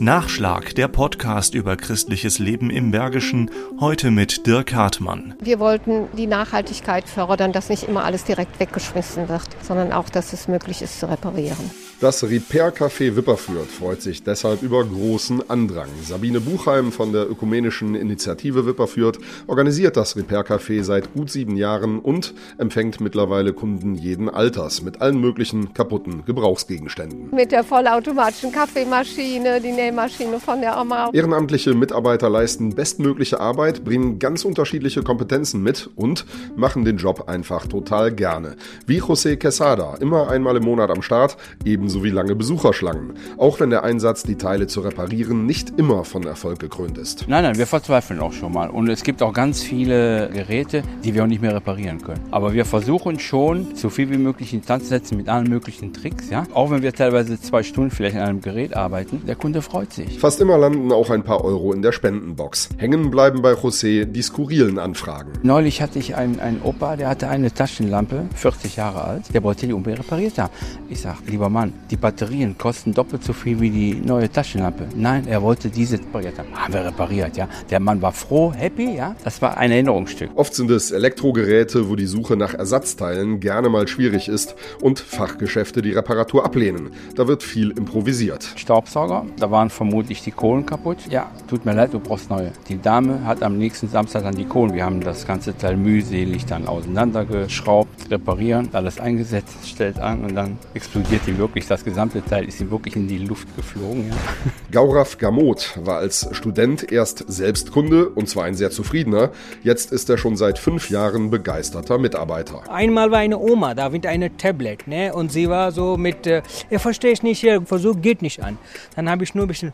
Nachschlag, der Podcast über christliches Leben im Bergischen, heute mit Dirk Hartmann. Wir wollten die Nachhaltigkeit fördern, dass nicht immer alles direkt weggeschmissen wird, sondern auch, dass es möglich ist zu reparieren. Das Repair-Café Wipperfürth freut sich deshalb über großen Andrang. Sabine Buchheim von der Ökumenischen Initiative Wipperfürth organisiert das Repair-Café seit gut sieben Jahren und empfängt mittlerweile Kunden jeden Alters mit allen möglichen kaputten Gebrauchsgegenständen. Mit der vollautomatischen Kaffeemaschine, die Nähmaschine von der Oma. Ehrenamtliche Mitarbeiter leisten bestmögliche Arbeit, bringen ganz unterschiedliche Kompetenzen mit und machen den Job einfach total gerne. Wie José Quesada, immer einmal im Monat am Start, ebenso wie lange Besucherschlangen. Auch wenn der Einsatz, die Teile zu reparieren, nicht immer von Erfolg gekrönt ist. Nein, nein, wir verzweifeln auch schon mal. Und es gibt auch ganz viele Geräte, die wir auch nicht mehr reparieren können. Aber wir versuchen schon, so viel wie möglich in Tanz setzen mit allen möglichen Tricks. Ja? Auch wenn wir teilweise zwei Stunden vielleicht an einem Gerät arbeiten, der Kunde freut freut sich. Fast immer landen auch ein paar Euro in der Spendenbox. Hängen bleiben bei José die skurrilen Anfragen. Neulich hatte ich einen, einen Opa, der hatte eine Taschenlampe, 40 Jahre alt, der wollte die unbedingt repariert haben. Ich sag, lieber Mann, die Batterien kosten doppelt so viel wie die neue Taschenlampe. Nein, er wollte diese repariert haben. Haben wir repariert, ja. Der Mann war froh, happy, ja. Das war ein Erinnerungsstück. Oft sind es Elektrogeräte, wo die Suche nach Ersatzteilen gerne mal schwierig ist und Fachgeschäfte die Reparatur ablehnen. Da wird viel improvisiert. Staubsauger, da waren vermutlich die Kohlen kaputt. Ja, tut mir leid, du brauchst neue. Die Dame hat am nächsten Samstag dann die Kohlen. Wir haben das ganze Teil mühselig dann auseinandergeschraubt, reparieren, alles eingesetzt, stellt an und dann explodiert die wirklich. Das gesamte Teil ist ihm wirklich in die Luft geflogen. Ja. Gaurav Gamot war als Student erst selbst Kunde und zwar ein sehr zufriedener. Jetzt ist er schon seit fünf Jahren begeisterter Mitarbeiter. Einmal war eine Oma da mit einem Tablet ne? und sie war so mit, äh, er verstehe ich nicht, Versuch geht nicht an. Dann habe ich nur ein bisschen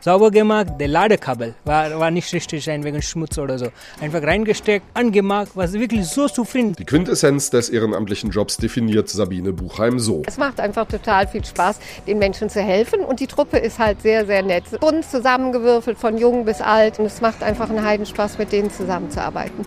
sauber gemacht. Der Ladekabel war, war nicht richtig ein wegen Schmutz oder so. Einfach reingesteckt, angemacht, war wirklich so zufrieden. Die Quintessenz des ehrenamtlichen Jobs definiert Sabine Buchheim so. Es macht einfach total viel Spaß, den Menschen zu helfen und die Truppe ist halt sehr, sehr nett. Bunt zusammengewürfelt von jung bis alt und es macht einfach einen Heidenspaß, mit denen zusammenzuarbeiten.